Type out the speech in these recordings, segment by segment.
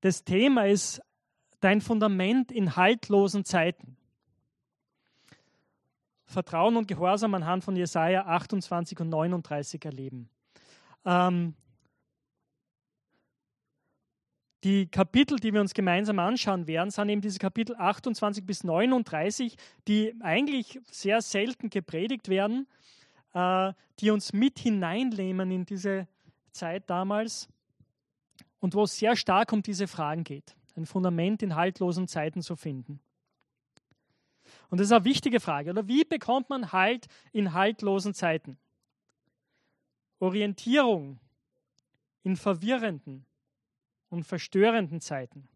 Das Thema ist dein Fundament in haltlosen Zeiten. Vertrauen und Gehorsam anhand von Jesaja 28 und 39 erleben. Ähm, die Kapitel, die wir uns gemeinsam anschauen werden, sind eben diese Kapitel 28 bis 39, die eigentlich sehr selten gepredigt werden, äh, die uns mit hineinnehmen in diese Zeit damals und wo es sehr stark um diese Fragen geht, ein Fundament in haltlosen Zeiten zu finden. Und das ist eine wichtige Frage, oder? Wie bekommt man Halt in haltlosen Zeiten? Orientierung in verwirrenden, und verstörenden Zeiten.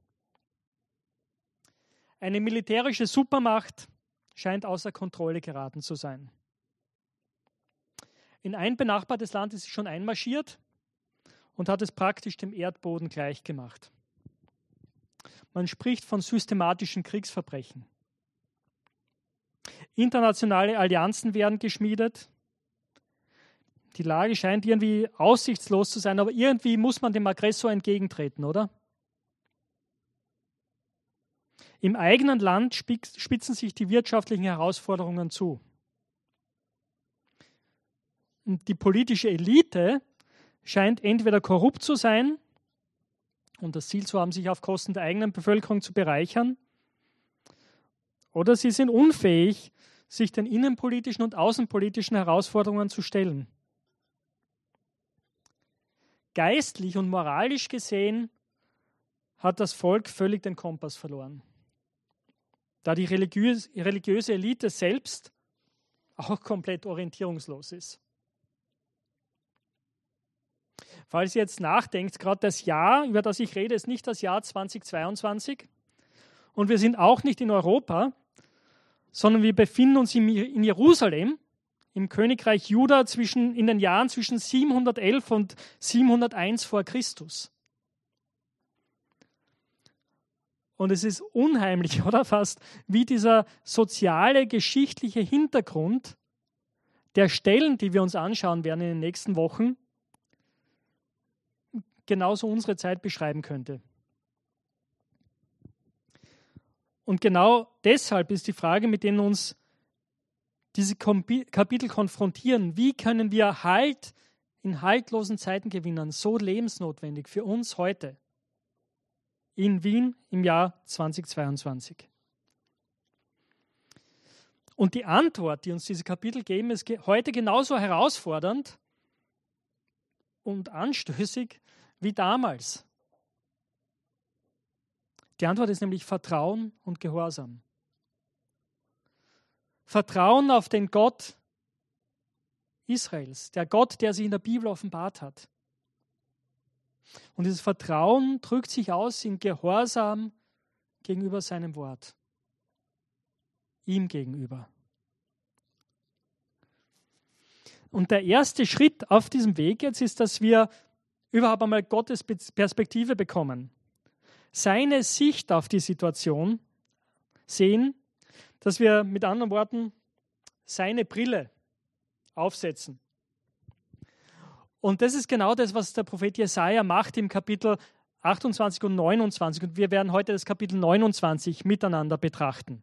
Eine militärische Supermacht scheint außer Kontrolle geraten zu sein. In ein benachbartes Land ist sie schon einmarschiert und hat es praktisch dem Erdboden gleichgemacht. Man spricht von systematischen Kriegsverbrechen. Internationale Allianzen werden geschmiedet die Lage scheint irgendwie aussichtslos zu sein, aber irgendwie muss man dem Aggressor entgegentreten, oder? Im eigenen Land spitzen sich die wirtschaftlichen Herausforderungen zu. Und die politische Elite scheint entweder korrupt zu sein und das Ziel zu haben, sich auf Kosten der eigenen Bevölkerung zu bereichern, oder sie sind unfähig, sich den innenpolitischen und außenpolitischen Herausforderungen zu stellen geistlich und moralisch gesehen hat das Volk völlig den Kompass verloren. Da die religiös, religiöse Elite selbst auch komplett orientierungslos ist. Falls ihr jetzt nachdenkt, gerade das Jahr, über das ich rede, ist nicht das Jahr 2022 und wir sind auch nicht in Europa, sondern wir befinden uns in Jerusalem im Königreich Juda zwischen, in den Jahren zwischen 711 und 701 vor Christus. Und es ist unheimlich, oder fast, wie dieser soziale, geschichtliche Hintergrund der Stellen, die wir uns anschauen werden in den nächsten Wochen, genauso unsere Zeit beschreiben könnte. Und genau deshalb ist die Frage, mit der uns diese Kapitel konfrontieren. Wie können wir Halt in haltlosen Zeiten gewinnen? So lebensnotwendig für uns heute in Wien im Jahr 2022. Und die Antwort, die uns diese Kapitel geben, ist heute genauso herausfordernd und anstößig wie damals. Die Antwort ist nämlich Vertrauen und Gehorsam. Vertrauen auf den Gott Israels, der Gott, der sich in der Bibel offenbart hat. Und dieses Vertrauen drückt sich aus in Gehorsam gegenüber seinem Wort, ihm gegenüber. Und der erste Schritt auf diesem Weg jetzt ist, dass wir überhaupt einmal Gottes Perspektive bekommen, seine Sicht auf die Situation sehen dass wir mit anderen Worten seine Brille aufsetzen. Und das ist genau das, was der Prophet Jesaja macht im Kapitel 28 und 29. Und wir werden heute das Kapitel 29 miteinander betrachten.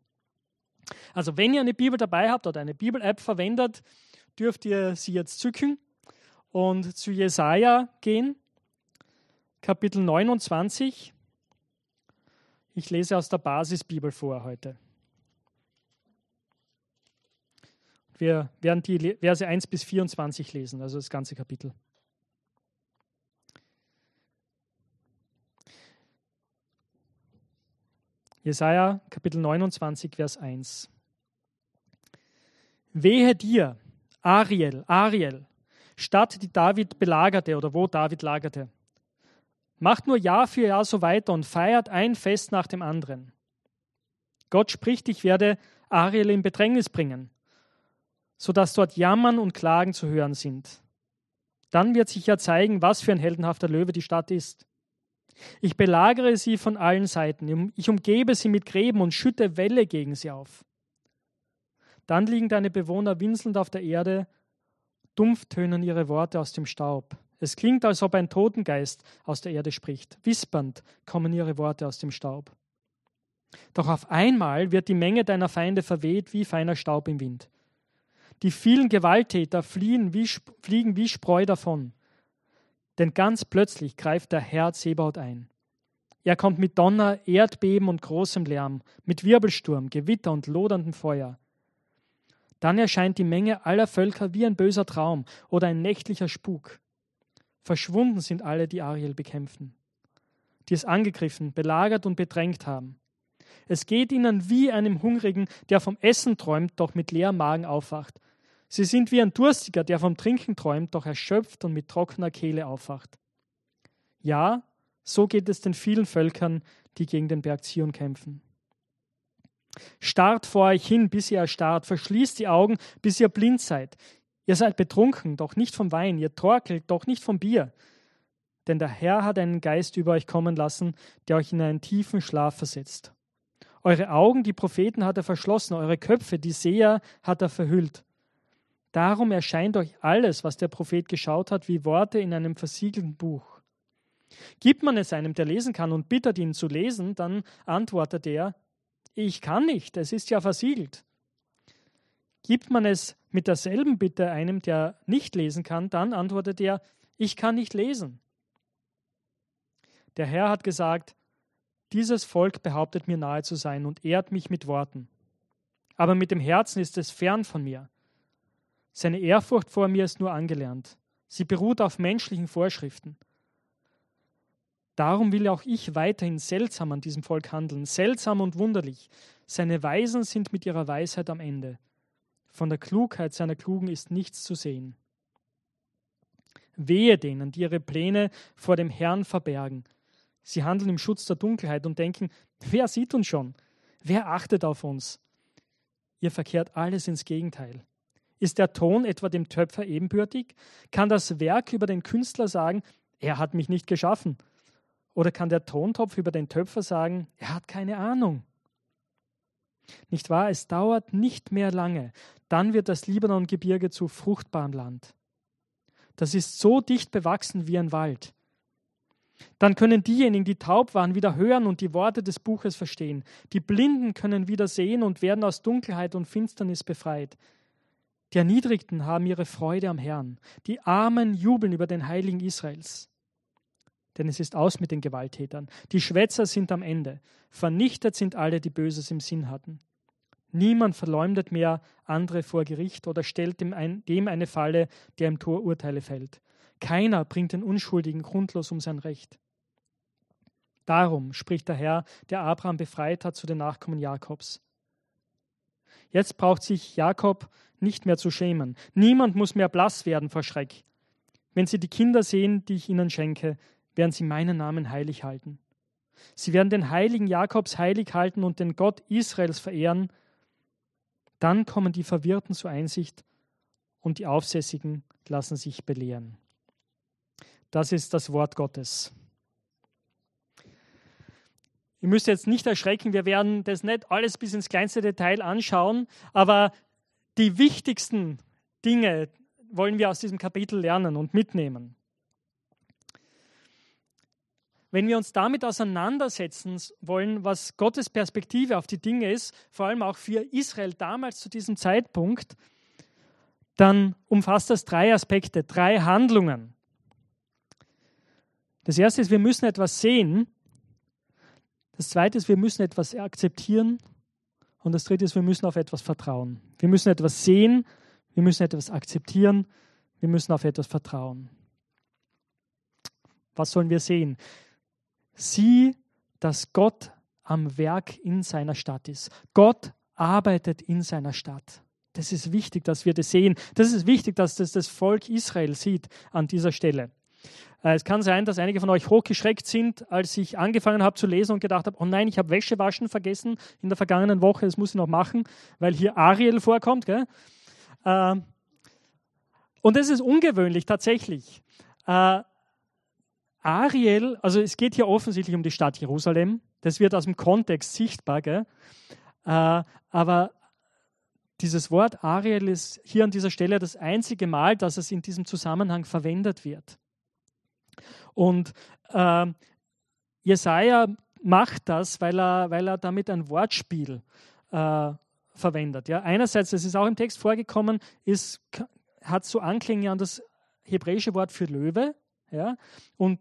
Also, wenn ihr eine Bibel dabei habt oder eine Bibel-App verwendet, dürft ihr sie jetzt zücken und zu Jesaja gehen, Kapitel 29. Ich lese aus der Basisbibel vor heute. Wir werden die Verse 1 bis 24 lesen, also das ganze Kapitel. Jesaja Kapitel 29, Vers 1. Wehe dir, Ariel, Ariel, Stadt, die David belagerte oder wo David lagerte. Macht nur Jahr für Jahr so weiter und feiert ein Fest nach dem anderen. Gott spricht, ich werde Ariel in Bedrängnis bringen sodass dort Jammern und Klagen zu hören sind. Dann wird sich ja zeigen, was für ein heldenhafter Löwe die Stadt ist. Ich belagere sie von allen Seiten, ich umgebe sie mit Gräben und schütte Wälle gegen sie auf. Dann liegen deine Bewohner winselnd auf der Erde, dumpf tönen ihre Worte aus dem Staub. Es klingt, als ob ein Totengeist aus der Erde spricht. Wispernd kommen ihre Worte aus dem Staub. Doch auf einmal wird die Menge deiner Feinde verweht wie feiner Staub im Wind. Die vielen Gewalttäter fliehen wie, fliegen wie Spreu davon. Denn ganz plötzlich greift der Herr Zebaut ein. Er kommt mit Donner, Erdbeben und großem Lärm, mit Wirbelsturm, Gewitter und loderndem Feuer. Dann erscheint die Menge aller Völker wie ein böser Traum oder ein nächtlicher Spuk. Verschwunden sind alle, die Ariel bekämpften, die es angegriffen, belagert und bedrängt haben. Es geht ihnen wie einem Hungrigen, der vom Essen träumt, doch mit leerem Magen aufwacht. Sie sind wie ein Durstiger, der vom Trinken träumt, doch erschöpft und mit trockener Kehle aufwacht. Ja, so geht es den vielen Völkern, die gegen den Berg Zion kämpfen. Starrt vor euch hin, bis ihr erstarrt, verschließt die Augen, bis ihr blind seid. Ihr seid betrunken, doch nicht vom Wein, ihr torkelt, doch nicht vom Bier. Denn der Herr hat einen Geist über euch kommen lassen, der euch in einen tiefen Schlaf versetzt. Eure Augen, die Propheten, hat er verschlossen, eure Köpfe, die Seher, hat er verhüllt. Darum erscheint euch alles, was der Prophet geschaut hat, wie Worte in einem versiegelten Buch. Gibt man es einem, der lesen kann, und bittet ihn zu lesen, dann antwortet er, ich kann nicht, es ist ja versiegelt. Gibt man es mit derselben Bitte einem, der nicht lesen kann, dann antwortet er, ich kann nicht lesen. Der Herr hat gesagt, dieses Volk behauptet mir nahe zu sein und ehrt mich mit Worten. Aber mit dem Herzen ist es fern von mir. Seine Ehrfurcht vor mir ist nur angelernt. Sie beruht auf menschlichen Vorschriften. Darum will auch ich weiterhin seltsam an diesem Volk handeln, seltsam und wunderlich. Seine Weisen sind mit ihrer Weisheit am Ende. Von der Klugheit seiner Klugen ist nichts zu sehen. Wehe denen, die ihre Pläne vor dem Herrn verbergen. Sie handeln im Schutz der Dunkelheit und denken, wer sieht uns schon? Wer achtet auf uns? Ihr verkehrt alles ins Gegenteil. Ist der Ton etwa dem Töpfer ebenbürtig? Kann das Werk über den Künstler sagen, er hat mich nicht geschaffen? Oder kann der Tontopf über den Töpfer sagen, er hat keine Ahnung? Nicht wahr? Es dauert nicht mehr lange. Dann wird das Libanon-Gebirge zu fruchtbarem Land. Das ist so dicht bewachsen wie ein Wald. Dann können diejenigen, die taub waren, wieder hören und die Worte des Buches verstehen. Die Blinden können wieder sehen und werden aus Dunkelheit und Finsternis befreit. Die Erniedrigten haben ihre Freude am Herrn. Die Armen jubeln über den Heiligen Israels denn es ist aus mit den Gewalttätern. Die Schwätzer sind am Ende. Vernichtet sind alle, die Böses im Sinn hatten. Niemand verleumdet mehr andere vor Gericht oder stellt dem, ein, dem eine Falle, der im Tor Urteile fällt. Keiner bringt den Unschuldigen grundlos um sein Recht. Darum spricht der Herr, der Abraham befreit hat zu den Nachkommen Jakobs. Jetzt braucht sich Jakob nicht mehr zu schämen. Niemand muss mehr blass werden vor Schreck. Wenn sie die Kinder sehen, die ich ihnen schenke, werden sie meinen Namen heilig halten. Sie werden den heiligen Jakobs heilig halten und den Gott Israels verehren. Dann kommen die Verwirrten zur Einsicht und die Aufsässigen lassen sich belehren. Das ist das Wort Gottes. Ihr müsst jetzt nicht erschrecken, wir werden das nicht alles bis ins kleinste Detail anschauen, aber die wichtigsten Dinge wollen wir aus diesem Kapitel lernen und mitnehmen. Wenn wir uns damit auseinandersetzen wollen, was Gottes Perspektive auf die Dinge ist, vor allem auch für Israel damals zu diesem Zeitpunkt, dann umfasst das drei Aspekte, drei Handlungen. Das erste ist, wir müssen etwas sehen. Das zweite ist, wir müssen etwas akzeptieren. Und das dritte ist, wir müssen auf etwas vertrauen. Wir müssen etwas sehen, wir müssen etwas akzeptieren, wir müssen auf etwas vertrauen. Was sollen wir sehen? Sieh, dass Gott am Werk in seiner Stadt ist. Gott arbeitet in seiner Stadt. Das ist wichtig, dass wir das sehen. Das ist wichtig, dass das das Volk Israel sieht an dieser Stelle. Äh, es kann sein, dass einige von euch hochgeschreckt sind, als ich angefangen habe zu lesen und gedacht habe, oh nein, ich habe Wäsche waschen vergessen in der vergangenen Woche, das muss ich noch machen, weil hier Ariel vorkommt. Gell? Ähm, und das ist ungewöhnlich tatsächlich. Ariel, also es geht hier offensichtlich um die Stadt Jerusalem, das wird aus dem Kontext sichtbar, gell? Äh, aber dieses Wort Ariel ist hier an dieser Stelle das einzige Mal, dass es in diesem Zusammenhang verwendet wird. Und äh, Jesaja macht das, weil er, weil er damit ein Wortspiel äh, verwendet. Ja? Einerseits, das ist auch im Text vorgekommen, ist, hat so Anklänge an das hebräische Wort für Löwe ja? und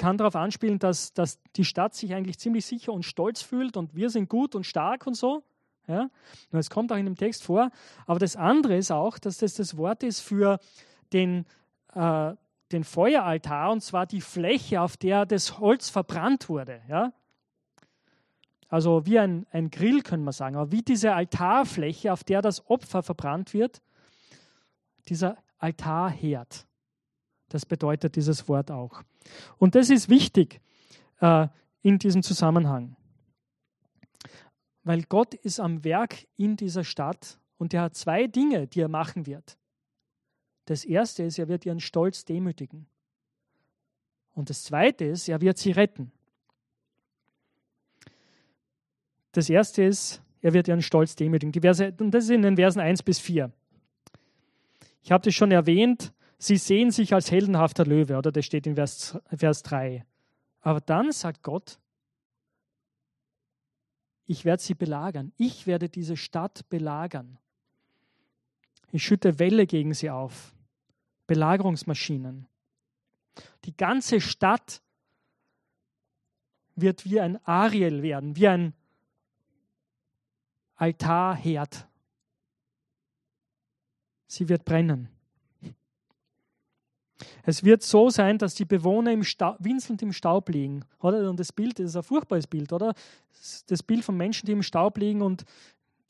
kann darauf anspielen, dass, dass die Stadt sich eigentlich ziemlich sicher und stolz fühlt und wir sind gut und stark und so. Ja? Und es kommt auch in dem Text vor. Aber das andere ist auch, dass das das Wort ist für den, äh, den Feueraltar und zwar die Fläche, auf der das Holz verbrannt wurde. Ja? Also wie ein, ein Grill, können wir sagen, aber wie diese Altarfläche, auf der das Opfer verbrannt wird, dieser Altarherd. Das bedeutet dieses Wort auch. Und das ist wichtig äh, in diesem Zusammenhang. Weil Gott ist am Werk in dieser Stadt und er hat zwei Dinge, die er machen wird. Das erste ist, er wird ihren Stolz demütigen. Und das zweite ist, er wird sie retten. Das erste ist, er wird ihren Stolz demütigen. Die Verse, und das ist in den Versen 1 bis 4. Ich habe das schon erwähnt, sie sehen sich als heldenhafter Löwe, oder das steht in Vers, Vers 3. Aber dann sagt Gott, ich werde sie belagern. Ich werde diese Stadt belagern. Ich schütte Welle gegen sie auf. Belagerungsmaschinen. Die ganze Stadt wird wie ein Ariel werden, wie ein Altarherd. Sie wird brennen. Es wird so sein, dass die Bewohner im Staub, winselnd im Staub liegen. Oder? Und das Bild das ist ein furchtbares Bild, oder? Das Bild von Menschen, die im Staub liegen und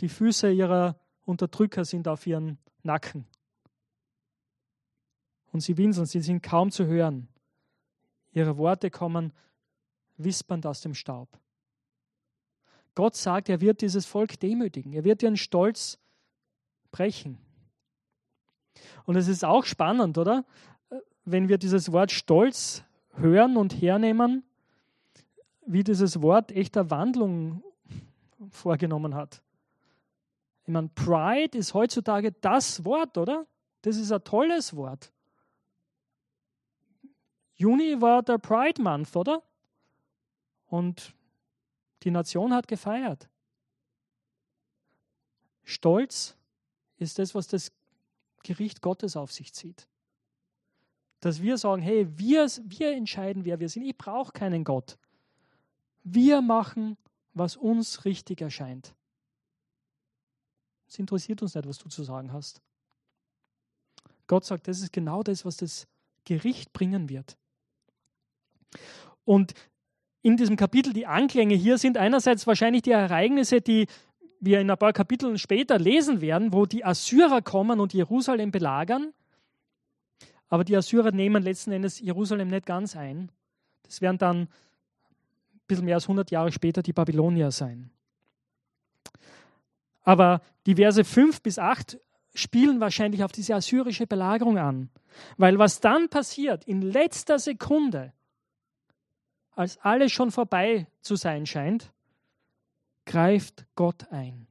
die Füße ihrer Unterdrücker sind auf ihren Nacken. Und sie winseln, sie sind kaum zu hören. Ihre Worte kommen wispernd aus dem Staub. Gott sagt, er wird dieses Volk demütigen. Er wird ihren Stolz brechen. Und es ist auch spannend, oder? Wenn wir dieses Wort Stolz hören und hernehmen, wie dieses Wort echter Wandlung vorgenommen hat. Ich meine, Pride ist heutzutage das Wort, oder? Das ist ein tolles Wort. Juni war der Pride Month, oder? Und die Nation hat gefeiert. Stolz ist das, was das Gericht Gottes auf sich zieht. Dass wir sagen, hey, wir, wir entscheiden, wer wir sind. Ich brauche keinen Gott. Wir machen, was uns richtig erscheint. Es interessiert uns nicht, was du zu sagen hast. Gott sagt, das ist genau das, was das Gericht bringen wird. Und in diesem Kapitel die Anklänge hier sind einerseits wahrscheinlich die Ereignisse, die wir in ein paar Kapiteln später lesen werden, wo die Assyrer kommen und Jerusalem belagern. Aber die Assyrer nehmen letzten Endes Jerusalem nicht ganz ein. Das werden dann ein bisschen mehr als 100 Jahre später die Babylonier sein. Aber die Verse 5 bis 8 spielen wahrscheinlich auf diese assyrische Belagerung an. Weil was dann passiert, in letzter Sekunde, als alles schon vorbei zu sein scheint, greift Gott ein.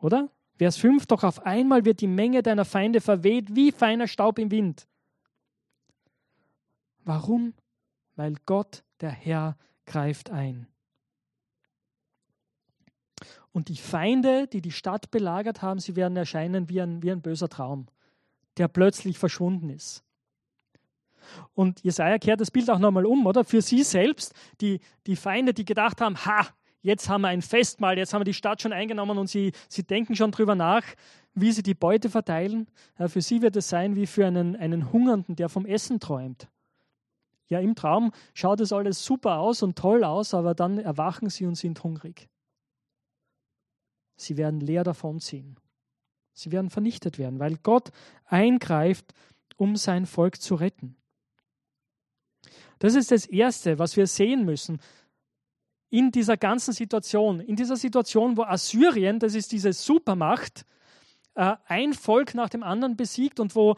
Oder? Vers 5, doch auf einmal wird die Menge deiner Feinde verweht wie feiner Staub im Wind. Warum? Weil Gott, der Herr, greift ein. Und die Feinde, die die Stadt belagert haben, sie werden erscheinen wie ein, wie ein böser Traum, der plötzlich verschwunden ist. Und Jesaja kehrt das Bild auch nochmal um, oder? Für sie selbst, die, die Feinde, die gedacht haben, ha, jetzt haben wir ein Festmahl, jetzt haben wir die Stadt schon eingenommen und sie, sie denken schon drüber nach, wie sie die Beute verteilen. Ja, für sie wird es sein wie für einen, einen Hungernden, der vom Essen träumt. Ja, im Traum schaut es alles super aus und toll aus, aber dann erwachen sie und sind hungrig. Sie werden leer davonziehen. Sie werden vernichtet werden, weil Gott eingreift, um sein Volk zu retten. Das ist das Erste, was wir sehen müssen in dieser ganzen Situation. In dieser Situation, wo Assyrien, das ist diese Supermacht, äh, ein Volk nach dem anderen besiegt und wo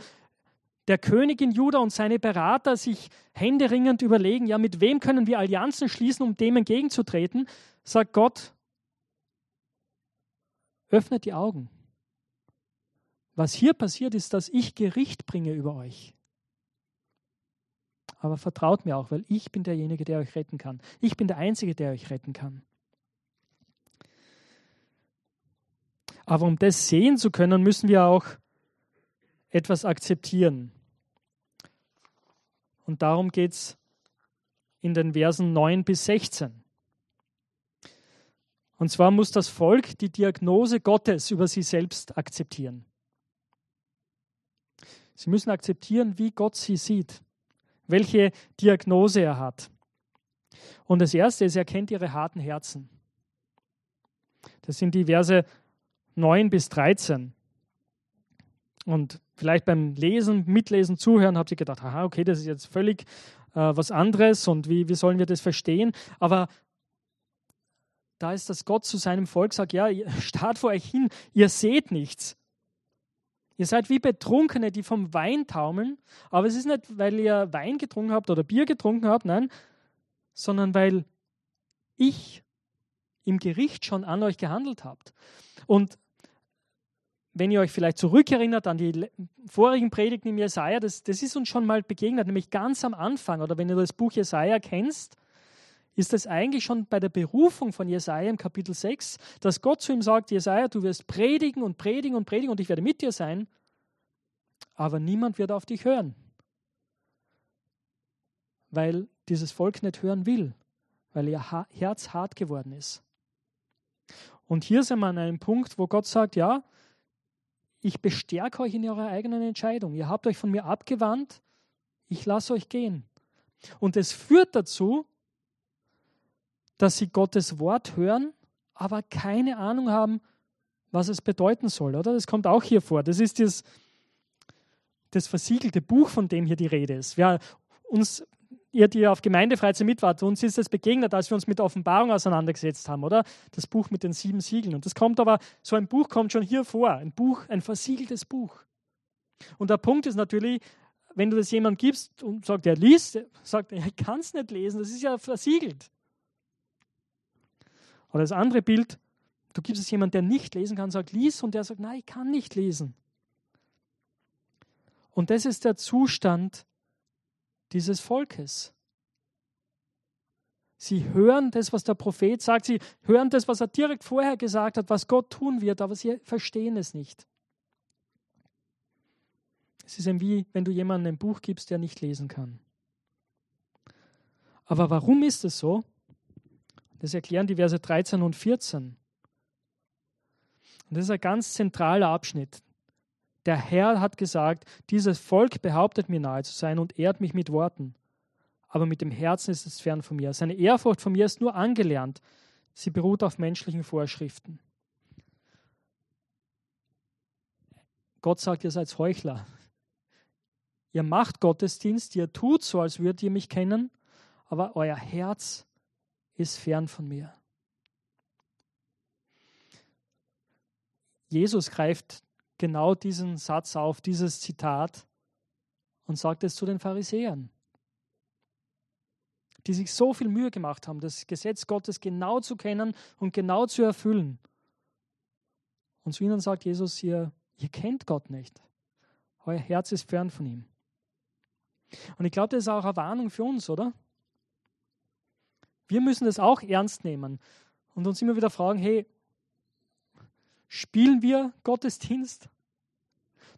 der König in Juda und seine Berater sich händeringend überlegen, ja, mit wem können wir Allianzen schließen, um dem entgegenzutreten, sagt Gott, öffnet die Augen. Was hier passiert ist, dass ich Gericht bringe über euch. Aber vertraut mir auch, weil ich bin derjenige, der euch retten kann. Ich bin der Einzige, der euch retten kann. Aber um das sehen zu können, müssen wir auch etwas akzeptieren. Und darum geht es in den Versen 9 bis 16. Und zwar muss das Volk die Diagnose Gottes über sie selbst akzeptieren. Sie müssen akzeptieren, wie Gott sie sieht, welche Diagnose er hat. Und das Erste ist, er kennt ihre harten Herzen. Das sind die Verse 9 bis 13. Und vielleicht beim Lesen, Mitlesen, Zuhören habt ihr gedacht, aha, okay, das ist jetzt völlig äh, was anderes und wie, wie sollen wir das verstehen? Aber da ist, dass Gott zu seinem Volk sagt, ja, starrt vor euch hin, ihr seht nichts. Ihr seid wie Betrunkene, die vom Wein taumeln, aber es ist nicht, weil ihr Wein getrunken habt oder Bier getrunken habt, nein, sondern weil ich im Gericht schon an euch gehandelt habt. Und wenn ihr euch vielleicht zurückerinnert an die vorigen Predigten im Jesaja, das, das ist uns schon mal begegnet, nämlich ganz am Anfang, oder wenn du das Buch Jesaja kennst, ist das eigentlich schon bei der Berufung von Jesaja im Kapitel 6, dass Gott zu ihm sagt: Jesaja, du wirst predigen und predigen und predigen und ich werde mit dir sein, aber niemand wird auf dich hören. Weil dieses Volk nicht hören will, weil ihr Herz hart geworden ist. Und hier sind wir an einem Punkt, wo Gott sagt: Ja, ich bestärke euch in eurer eigenen Entscheidung. Ihr habt euch von mir abgewandt, ich lasse euch gehen. Und es führt dazu, dass sie Gottes Wort hören, aber keine Ahnung haben, was es bedeuten soll, oder? Das kommt auch hier vor. Das ist das, das versiegelte Buch, von dem hier die Rede ist. Wir, uns, ihr, die auf Gemeindefreizeit mit wart, uns ist es begegnet, als wir uns mit Offenbarung auseinandergesetzt haben, oder? Das Buch mit den sieben Siegeln. Und das kommt aber, so ein Buch kommt schon hier vor. Ein Buch, ein versiegeltes Buch. Und der Punkt ist natürlich, wenn du das jemandem gibst und sagt, er liest, sagt er, ich kann es nicht lesen, das ist ja versiegelt. Oder das andere Bild, du gibst es jemandem, der nicht lesen kann, sagt, lies, und der sagt, nein, ich kann nicht lesen. Und das ist der Zustand dieses Volkes. Sie hören das, was der Prophet sagt, sie hören das, was er direkt vorher gesagt hat, was Gott tun wird, aber sie verstehen es nicht. Es ist wie, wenn du jemandem ein Buch gibst, der nicht lesen kann. Aber warum ist es so? Das erklären die Verse 13 und 14. Und das ist ein ganz zentraler Abschnitt. Der Herr hat gesagt, dieses Volk behauptet mir nahe zu sein und ehrt mich mit Worten. Aber mit dem Herzen ist es fern von mir. Seine Ehrfurcht von mir ist nur angelernt. Sie beruht auf menschlichen Vorschriften. Gott sagt, ihr seid Heuchler. Ihr macht Gottesdienst, ihr tut so, als würdet ihr mich kennen, aber euer Herz ist fern von mir. Jesus greift genau diesen Satz auf, dieses Zitat und sagt es zu den Pharisäern, die sich so viel Mühe gemacht haben, das Gesetz Gottes genau zu kennen und genau zu erfüllen. Und zu ihnen sagt Jesus, ihr, ihr kennt Gott nicht. Euer Herz ist fern von ihm. Und ich glaube, das ist auch eine Warnung für uns, oder? Wir müssen das auch ernst nehmen und uns immer wieder fragen, hey, spielen wir Gottesdienst?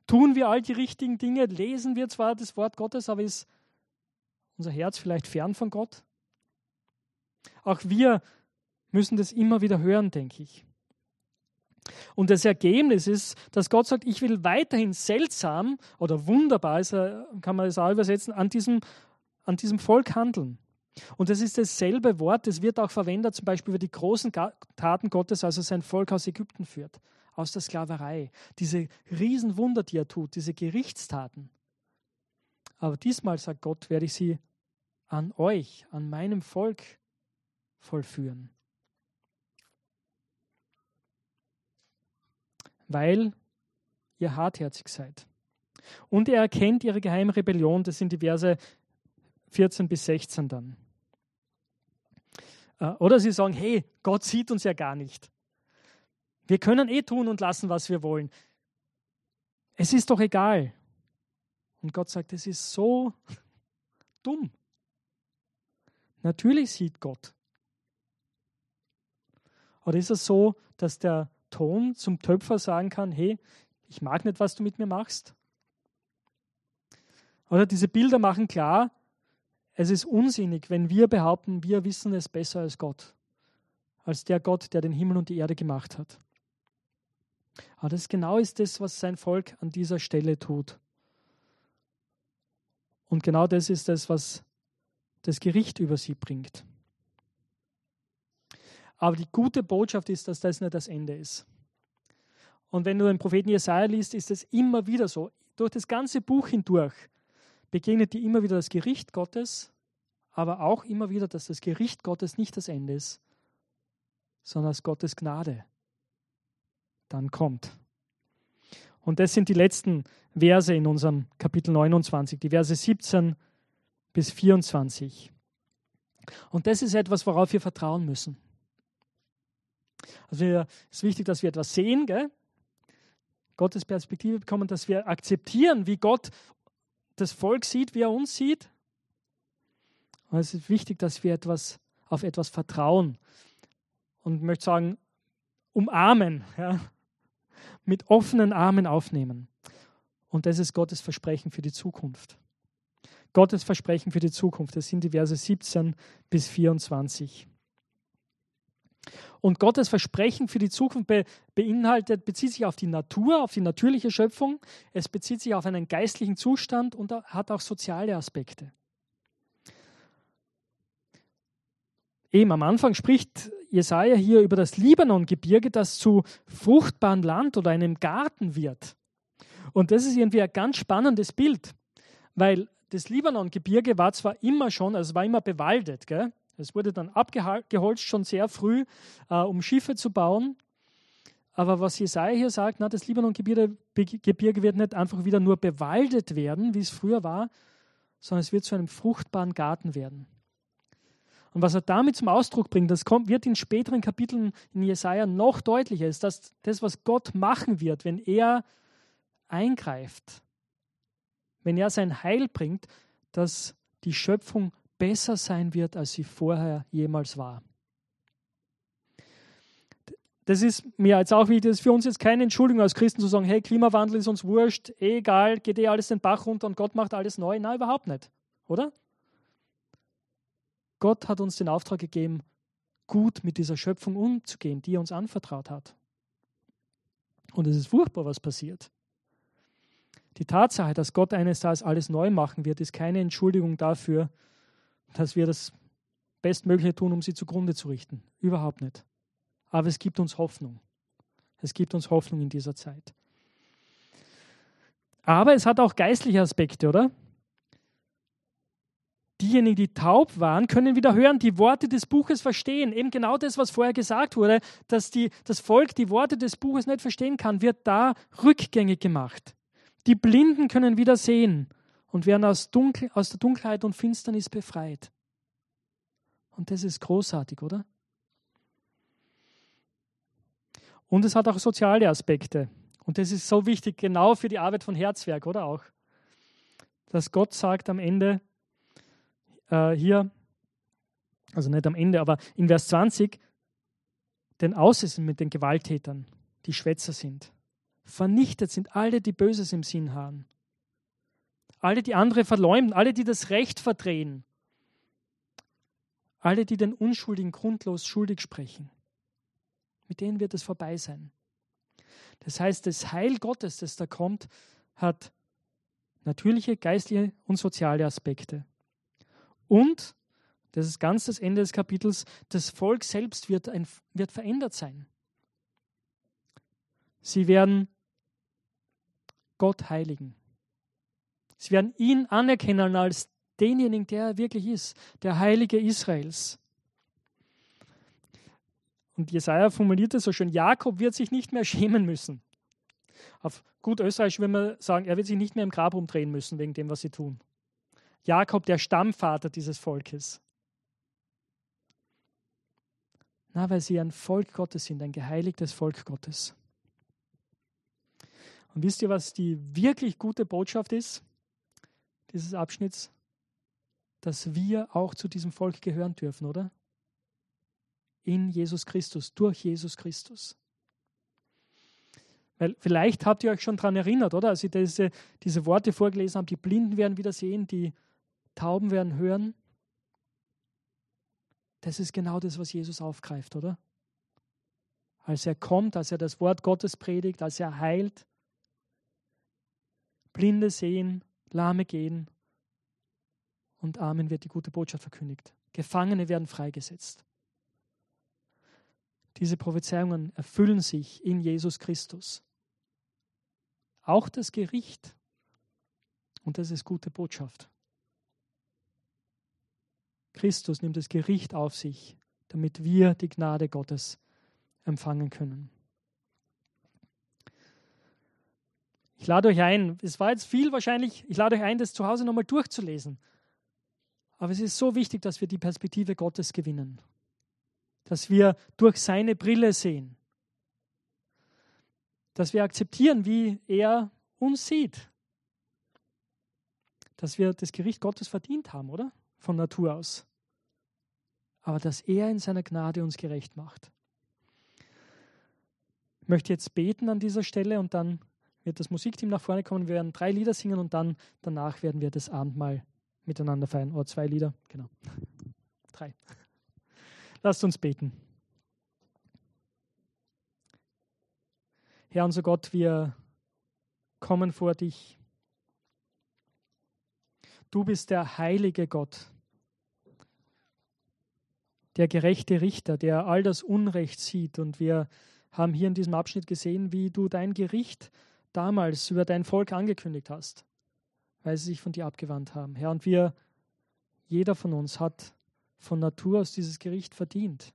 Tun wir all die richtigen Dinge? Lesen wir zwar das Wort Gottes, aber ist unser Herz vielleicht fern von Gott? Auch wir müssen das immer wieder hören, denke ich. Und das Ergebnis ist, dass Gott sagt, ich will weiterhin seltsam oder wunderbar, kann man das auch übersetzen, an diesem, an diesem Volk handeln. Und das ist dasselbe Wort, das wird auch verwendet, zum Beispiel über die großen Taten Gottes, als er sein Volk aus Ägypten führt, aus der Sklaverei. Diese Riesenwunder, die er tut, diese Gerichtstaten. Aber diesmal, sagt Gott, werde ich sie an euch, an meinem Volk vollführen. Weil ihr hartherzig seid. Und er erkennt ihre geheime Rebellion, das sind die Verse 14 bis 16 dann. Äh, oder sie sagen, hey, Gott sieht uns ja gar nicht. Wir können eh tun und lassen, was wir wollen. Es ist doch egal. Und Gott sagt, es ist so dumm. Natürlich sieht Gott. Oder ist es so, dass der Ton zum Töpfer sagen kann, hey, ich mag nicht, was du mit mir machst? Oder diese Bilder machen klar, es ist unsinnig, wenn wir behaupten, wir wissen es besser als Gott, als der Gott, der den Himmel und die Erde gemacht hat. Aber das genau ist das, was sein Volk an dieser Stelle tut. Und genau das ist das, was das Gericht über sie bringt. Aber die gute Botschaft ist, dass das nicht das Ende ist. Und wenn du den Propheten Jesaja liest, ist es immer wieder so. Durch das ganze Buch hindurch begegnet dir immer wieder das Gericht Gottes, aber auch immer wieder, dass das Gericht Gottes nicht das Ende ist, sondern dass Gottes Gnade dann kommt. Und das sind die letzten Verse in unserem Kapitel 29, die Verse 17 bis 24. Und das ist etwas, worauf wir vertrauen müssen. Also es ist wichtig, dass wir etwas sehen, gell? Gottes Perspektive bekommen, dass wir akzeptieren, wie Gott das Volk sieht, wie er uns sieht. Und es ist wichtig, dass wir etwas, auf etwas vertrauen. Und ich möchte sagen, umarmen, ja? mit offenen Armen aufnehmen. Und das ist Gottes Versprechen für die Zukunft. Gottes Versprechen für die Zukunft, das sind die Verse 17 bis 24. Und Gottes Versprechen für die Zukunft be beinhaltet, bezieht sich auf die Natur, auf die natürliche Schöpfung. Es bezieht sich auf einen geistlichen Zustand und hat auch soziale Aspekte. Eben am Anfang spricht Jesaja hier über das Libanon-Gebirge, das zu fruchtbarem Land oder einem Garten wird. Und das ist irgendwie ein ganz spannendes Bild, weil das Libanon-Gebirge war zwar immer schon, also war immer bewaldet, gell? Es wurde dann abgeholzt schon sehr früh, äh, um Schiffe zu bauen. Aber was Jesaja hier sagt, na, das Libanon-Gebirge wird nicht einfach wieder nur bewaldet werden, wie es früher war, sondern es wird zu einem fruchtbaren Garten werden. Und was er damit zum Ausdruck bringt, das kommt, wird in späteren Kapiteln in Jesaja noch deutlicher, ist, dass das, was Gott machen wird, wenn er eingreift, wenn er sein Heil bringt, dass die Schöpfung besser sein wird, als sie vorher jemals war. Das ist mir jetzt auch wichtig, das ist für uns jetzt keine Entschuldigung als Christen zu sagen, hey, Klimawandel ist uns wurscht, eh egal, geht eh alles den Bach runter und Gott macht alles neu. Nein, überhaupt nicht, oder? Gott hat uns den Auftrag gegeben, gut mit dieser Schöpfung umzugehen, die er uns anvertraut hat. Und es ist furchtbar, was passiert. Die Tatsache, dass Gott eines Tages alles neu machen wird, ist keine Entschuldigung dafür, dass wir das Bestmögliche tun, um sie zugrunde zu richten. Überhaupt nicht. Aber es gibt uns Hoffnung. Es gibt uns Hoffnung in dieser Zeit. Aber es hat auch geistliche Aspekte, oder? Diejenigen, die taub waren, können wieder hören, die Worte des Buches verstehen. Eben genau das, was vorher gesagt wurde, dass die, das Volk die Worte des Buches nicht verstehen kann, wird da rückgängig gemacht. Die Blinden können wieder sehen und werden aus, Dunkel, aus der Dunkelheit und Finsternis befreit. Und das ist großartig, oder? Und es hat auch soziale Aspekte. Und das ist so wichtig, genau für die Arbeit von Herzwerk, oder auch? Dass Gott sagt am Ende äh, hier, also nicht am Ende, aber in Vers 20, denn außer mit den Gewalttätern, die Schwätzer sind. Vernichtet sind alle, die Böses im Sinn haben alle, die andere verleumden, alle, die das Recht verdrehen, alle, die den Unschuldigen grundlos schuldig sprechen. Mit denen wird es vorbei sein. Das heißt, das Heil Gottes, das da kommt, hat natürliche, geistliche und soziale Aspekte. Und, das ist ganz das Ende des Kapitels, das Volk selbst wird, ein, wird verändert sein. Sie werden Gott heiligen. Sie werden ihn anerkennen als denjenigen, der er wirklich ist, der Heilige Israels. Und Jesaja formuliert es so schön: Jakob wird sich nicht mehr schämen müssen. Auf gut Österreich würde man sagen, er wird sich nicht mehr im Grab umdrehen müssen wegen dem, was sie tun. Jakob, der Stammvater dieses Volkes. Na, weil sie ein Volk Gottes sind, ein geheiligtes Volk Gottes. Und wisst ihr, was die wirklich gute Botschaft ist? Dieses Abschnitts, dass wir auch zu diesem Volk gehören dürfen, oder? In Jesus Christus, durch Jesus Christus. Weil vielleicht habt ihr euch schon daran erinnert, oder? Als ich diese, diese Worte vorgelesen habe, die Blinden werden wieder sehen, die Tauben werden hören. Das ist genau das, was Jesus aufgreift, oder? Als er kommt, als er das Wort Gottes predigt, als er heilt, Blinde sehen, Lahme gehen und Armen wird die gute Botschaft verkündigt. Gefangene werden freigesetzt. Diese Prophezeiungen erfüllen sich in Jesus Christus. Auch das Gericht. Und das ist gute Botschaft. Christus nimmt das Gericht auf sich, damit wir die Gnade Gottes empfangen können. Ich lade euch ein, es war jetzt viel wahrscheinlich, ich lade euch ein, das zu Hause nochmal durchzulesen. Aber es ist so wichtig, dass wir die Perspektive Gottes gewinnen. Dass wir durch seine Brille sehen. Dass wir akzeptieren, wie er uns sieht. Dass wir das Gericht Gottes verdient haben, oder? Von Natur aus. Aber dass er in seiner Gnade uns gerecht macht. Ich möchte jetzt beten an dieser Stelle und dann wird das Musikteam nach vorne kommen. Wir werden drei Lieder singen und dann danach werden wir das Abendmahl miteinander feiern. Oder zwei Lieder, genau. Drei. Lasst uns beten. Herr unser Gott, wir kommen vor dich. Du bist der heilige Gott, der gerechte Richter, der all das Unrecht sieht. Und wir haben hier in diesem Abschnitt gesehen, wie du dein Gericht damals über dein Volk angekündigt hast, weil sie sich von dir abgewandt haben. Herr, und wir, jeder von uns hat von Natur aus dieses Gericht verdient,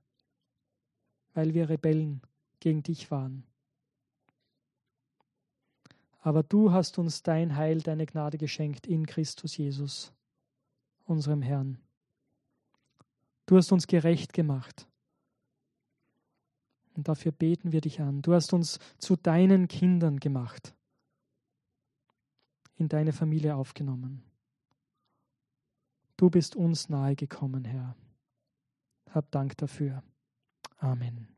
weil wir Rebellen gegen dich waren. Aber du hast uns dein Heil, deine Gnade geschenkt in Christus Jesus, unserem Herrn. Du hast uns gerecht gemacht. Und dafür beten wir dich an. Du hast uns zu deinen Kindern gemacht, in deine Familie aufgenommen. Du bist uns nahe gekommen, Herr. Hab Dank dafür. Amen.